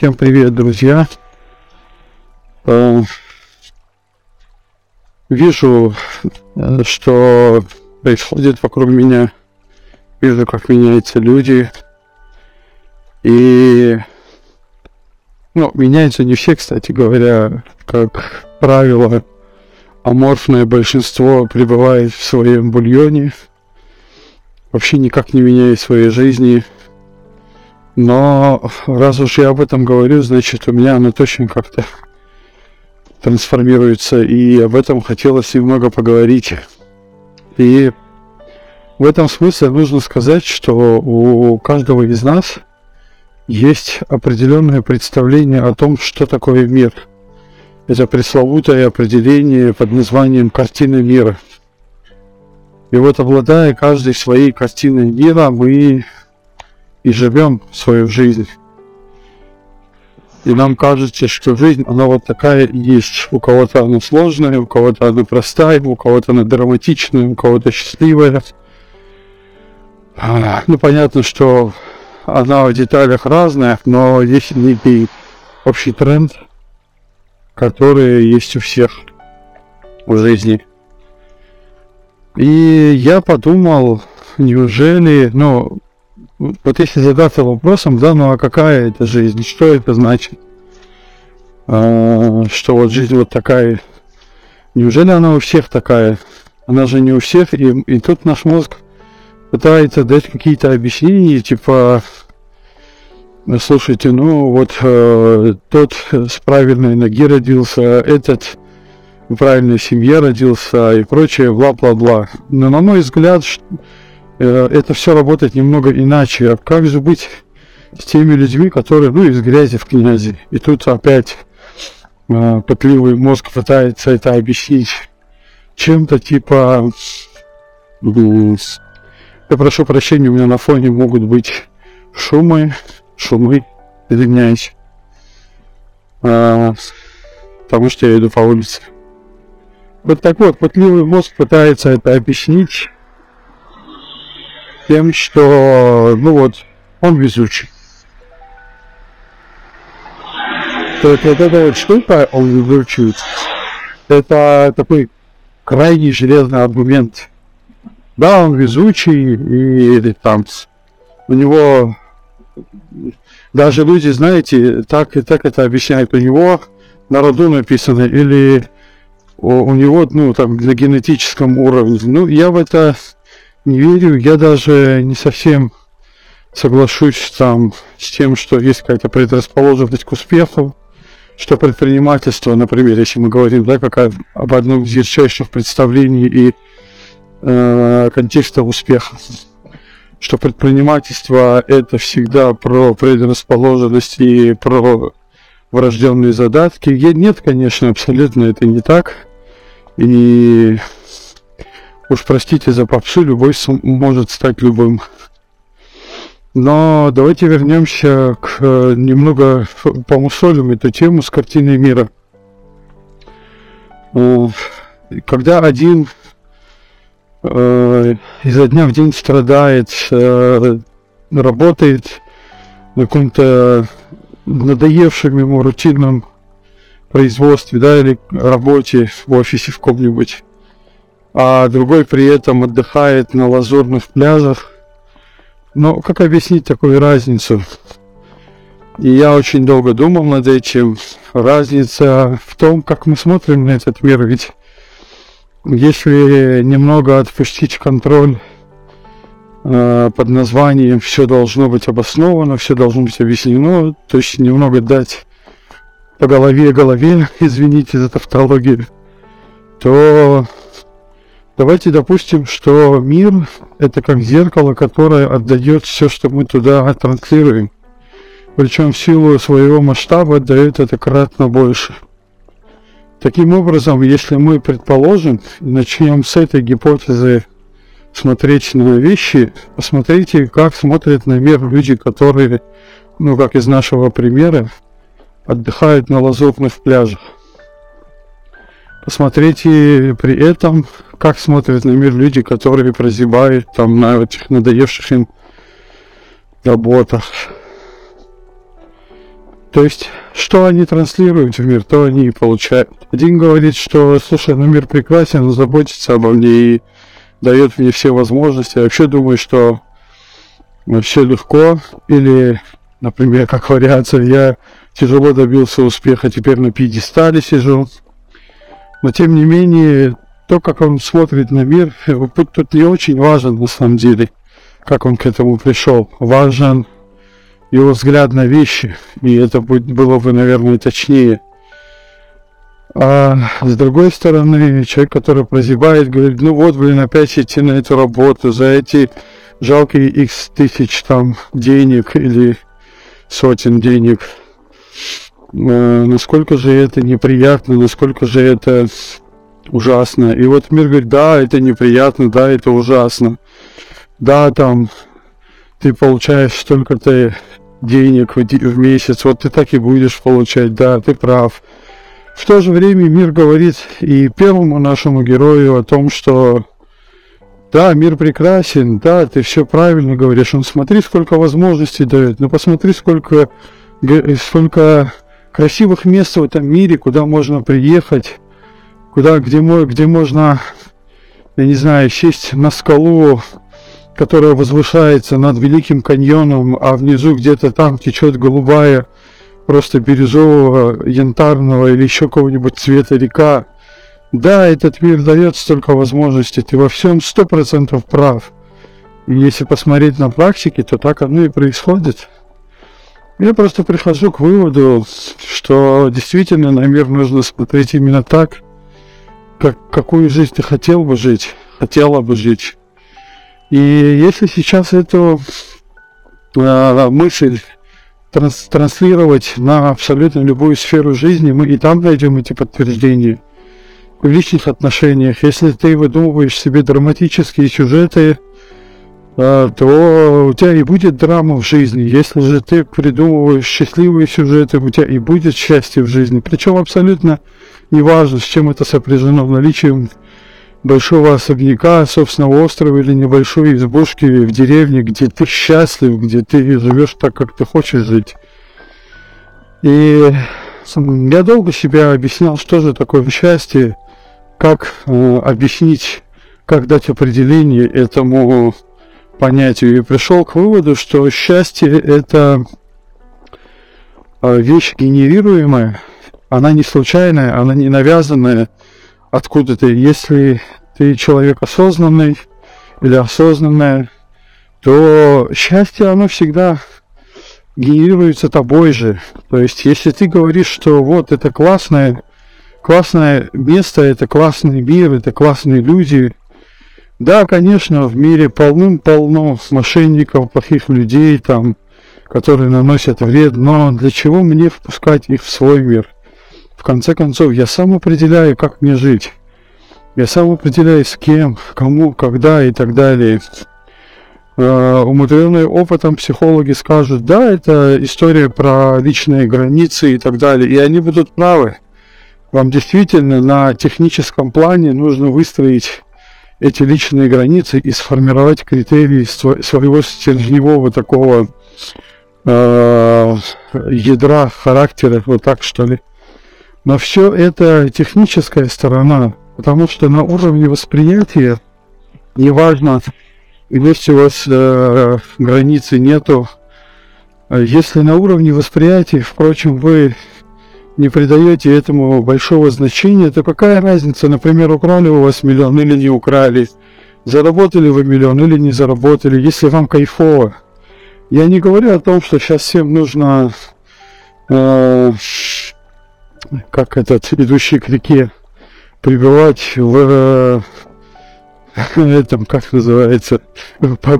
Всем привет, друзья. Э, Вижу, э, что происходит вокруг меня. Вижу, как меняются люди. И ну, меняются не все, кстати говоря, как правило, аморфное большинство пребывает в своем бульоне, вообще никак не меняя своей жизни. Но раз уж я об этом говорю, значит у меня она точно как-то трансформируется, и об этом хотелось немного поговорить. И в этом смысле нужно сказать, что у каждого из нас есть определенное представление о том, что такое мир. Это пресловутое определение под названием «картина мира». И вот обладая каждой своей картиной мира, мы и живем свою жизнь. И нам кажется, что жизнь, она вот такая и есть. У кого-то она сложная, у кого-то она простая, у кого-то она драматичная, у кого-то счастливая. А, ну, понятно, что она в деталях разная, но есть некий общий тренд, который есть у всех в жизни. И я подумал, неужели, ну, вот если задаться вопросом, да, ну а какая это жизнь, что это значит? А, что вот жизнь вот такая, неужели она у всех такая? Она же не у всех, и, и тут наш мозг пытается дать какие-то объяснения, типа, слушайте, ну вот э, тот с правильной ноги родился, этот в правильной семье родился и прочее, бла-бла-бла. Но на мой взгляд, это все работает немного иначе. А как же быть с теми людьми, которые, ну, из грязи в князи? И тут опять э, пытливый мозг пытается это объяснить чем-то типа я прошу прощения, у меня на фоне могут быть шумы, шумы, извиняюсь. А, потому что я иду по улице. Вот так вот, пытливый мозг пытается это объяснить тем, что, ну вот, он везучий. То есть вот эта вот штука, он везучий, это такой крайне железный аргумент да, он везучий, и, и там у него даже люди, знаете, так и так это объясняют, у него на роду написано, или у, у него, ну, там, на генетическом уровне. Ну, я в это не верю, я даже не совсем соглашусь там с тем, что есть какая-то предрасположенность к успеху, что предпринимательство, например, если мы говорим, да, как об одном из ярчайших представлений и э, контекста успеха. Что предпринимательство это всегда про предрасположенность и про врожденные задатки. Нет, конечно, абсолютно это не так. И уж простите за попсу, любой может стать любым. Но давайте вернемся к э, немного помусолим эту тему с картиной мира. Когда один э, изо дня в день страдает, э, работает на каком-то надоевшем ему рутинном производстве, да, или работе в офисе в каком-нибудь, а другой при этом отдыхает на лазурных пляжах. Но как объяснить такую разницу? И я очень долго думал над этим. Разница в том, как мы смотрим на этот мир. Ведь если немного отпустить контроль э, под названием «все должно быть обосновано», «все должно быть объяснено», то есть немного дать по голове голове, извините за тавтологию, то давайте допустим, что мир – это как зеркало, которое отдает все, что мы туда транслируем. Причем в силу своего масштаба отдает это кратно больше – Таким образом, если мы предположим, начнем с этой гипотезы смотреть на вещи, посмотрите, как смотрят на мир люди, которые, ну, как из нашего примера, отдыхают на лазурных пляжах. Посмотрите при этом, как смотрят на мир люди, которые прозябают там на этих надоевших им работах. То есть, что они транслируют в мир, то они и получают. Один говорит, что, слушай, ну мир прекрасен, он заботится обо мне и дает мне все возможности. Я вообще думаю, что все легко. Или, например, как вариация, я тяжело добился успеха, теперь на пьедестале сижу. Но, тем не менее, то, как он смотрит на мир, путь тут не очень важен на самом деле, как он к этому пришел. Важен его взгляд на вещи, и это было бы, наверное, точнее. А с другой стороны, человек, который прозябает, говорит, ну вот, блин, опять идти на эту работу за эти жалкие x тысяч там денег или сотен денег. А, насколько же это неприятно, насколько же это ужасно. И вот мир говорит, да, это неприятно, да, это ужасно. Да, там ты получаешь столько-то денег в месяц, вот ты так и будешь получать, да, ты прав. В то же время мир говорит и первому нашему герою о том, что да, мир прекрасен, да, ты все правильно говоришь, он смотри, сколько возможностей дает, но посмотри, сколько, сколько красивых мест в этом мире, куда можно приехать, куда, где, где можно, я не знаю, сесть на скалу, которая возвышается над Великим каньоном, а внизу где-то там течет голубая, просто бирюзового, янтарного или еще какого-нибудь цвета река. Да, этот мир дает столько возможностей, ты во всем сто процентов прав. И если посмотреть на практике, то так оно и происходит. Я просто прихожу к выводу, что действительно на мир нужно смотреть именно так, как, какую жизнь ты хотел бы жить, хотела бы жить. И если сейчас эту э, мысль транс транслировать на абсолютно любую сферу жизни, мы и там найдем эти подтверждения. В личных отношениях, если ты выдумываешь себе драматические сюжеты, то у тебя и будет драма в жизни. Если же ты придумываешь счастливые сюжеты, у тебя и будет счастье в жизни. Причем абсолютно неважно, с чем это сопряжено, наличием большого особняка, собственного острова или небольшой избушки в деревне, где ты счастлив, где ты живешь так, как ты хочешь жить. И я долго себя объяснял, что же такое счастье, как э, объяснить, как дать определение этому понятию. И пришел к выводу, что счастье это э, вещь генерируемая, она не случайная, она не навязанная, откуда ты. Если ты человек осознанный или осознанная, то счастье, оно всегда генерируется тобой же. То есть, если ты говоришь, что вот это классное, классное место, это классный мир, это классные люди, да, конечно, в мире полным-полно мошенников, плохих людей, там, которые наносят вред, но для чего мне впускать их в свой мир? В конце концов, я сам определяю, как мне жить. Я сам определяю, с кем, кому, когда и так далее. Uh, умудренные опытом психологи скажут, да, это история про личные границы и так далее, и они будут правы. Вам действительно на техническом плане нужно выстроить эти личные границы и сформировать критерии своего стержневого такого э, ядра характера, вот так что ли. Но все это техническая сторона, потому что на уровне восприятия, неважно, если у вас э, границы нету, если на уровне восприятия, впрочем, вы не придаете этому большого значения, то какая разница, например, украли у вас миллион или не украли, заработали вы миллион или не заработали, если вам кайфово. Я не говорю о том, что сейчас всем нужно э, как этот идущий к реке, пребывать в этом, как называется,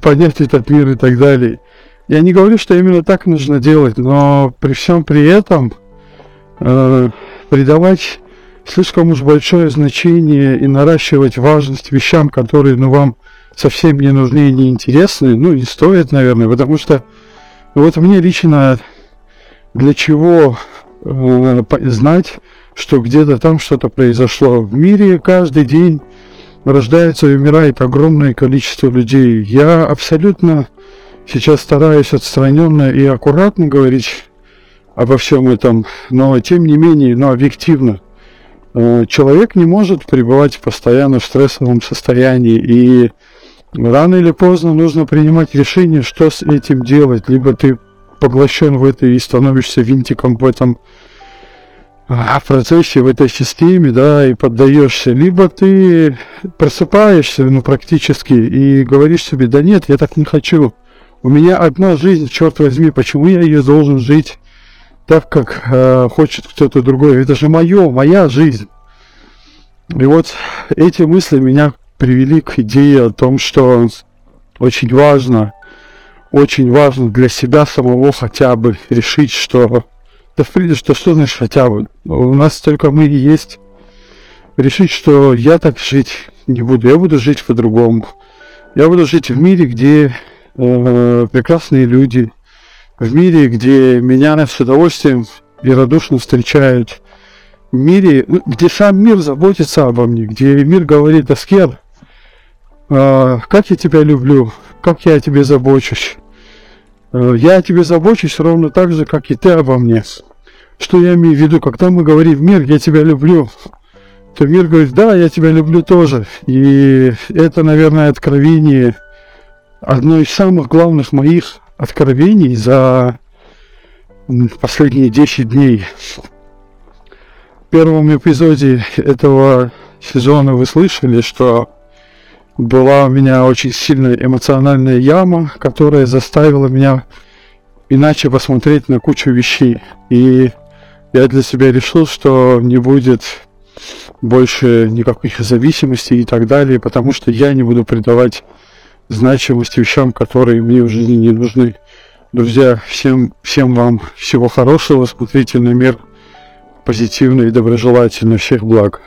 понять этот мир и так далее. Я не говорю, что именно так нужно делать, но при всем при этом э, придавать слишком уж большое значение и наращивать важность вещам, которые ну, вам совсем не нужны и не интересны, ну, не стоит, наверное, потому что вот мне лично для чего Э, знать, что где-то там что-то произошло. В мире каждый день рождается и умирает огромное количество людей. Я абсолютно сейчас стараюсь отстраненно и аккуратно говорить обо всем этом, но тем не менее, но объективно, э, человек не может пребывать постоянно в стрессовом состоянии, и рано или поздно нужно принимать решение, что с этим делать. Либо ты поглощен в это и становишься винтиком в этом а, процессе, в этой системе, да, и поддаешься, либо ты просыпаешься, ну, практически, и говоришь себе, да нет, я так не хочу. У меня одна жизнь, черт возьми, почему я ее должен жить так, как э, хочет кто-то другой? Это же мое, моя жизнь. И вот эти мысли меня привели к идее о том, что очень важно, очень важно для себя самого хотя бы решить, что да, в принципе, что, что значит хотя бы? У нас только мы и есть. Решить, что я так жить не буду, я буду жить по-другому. Я буду жить в мире, где э, прекрасные люди, в мире, где меня с удовольствием и радушно встречают, в мире, ну, где сам мир заботится обо мне, где мир говорит, Аскер, э, как я тебя люблю, как я о тебе забочусь. Э, я о тебе забочусь ровно так же, как и ты обо мне. Что я имею в виду, когда мы говорим «Мир, я тебя люблю», то мир говорит «Да, я тебя люблю тоже». И это, наверное, откровение, одно из самых главных моих откровений за последние 10 дней. В первом эпизоде этого сезона вы слышали, что была у меня очень сильная эмоциональная яма, которая заставила меня иначе посмотреть на кучу вещей. И я для себя решил, что не будет больше никаких зависимостей и так далее, потому что я не буду придавать значимость вещам, которые мне в жизни не нужны. Друзья, всем, всем вам всего хорошего, смотрите на мир позитивно и доброжелательно. Всех благ.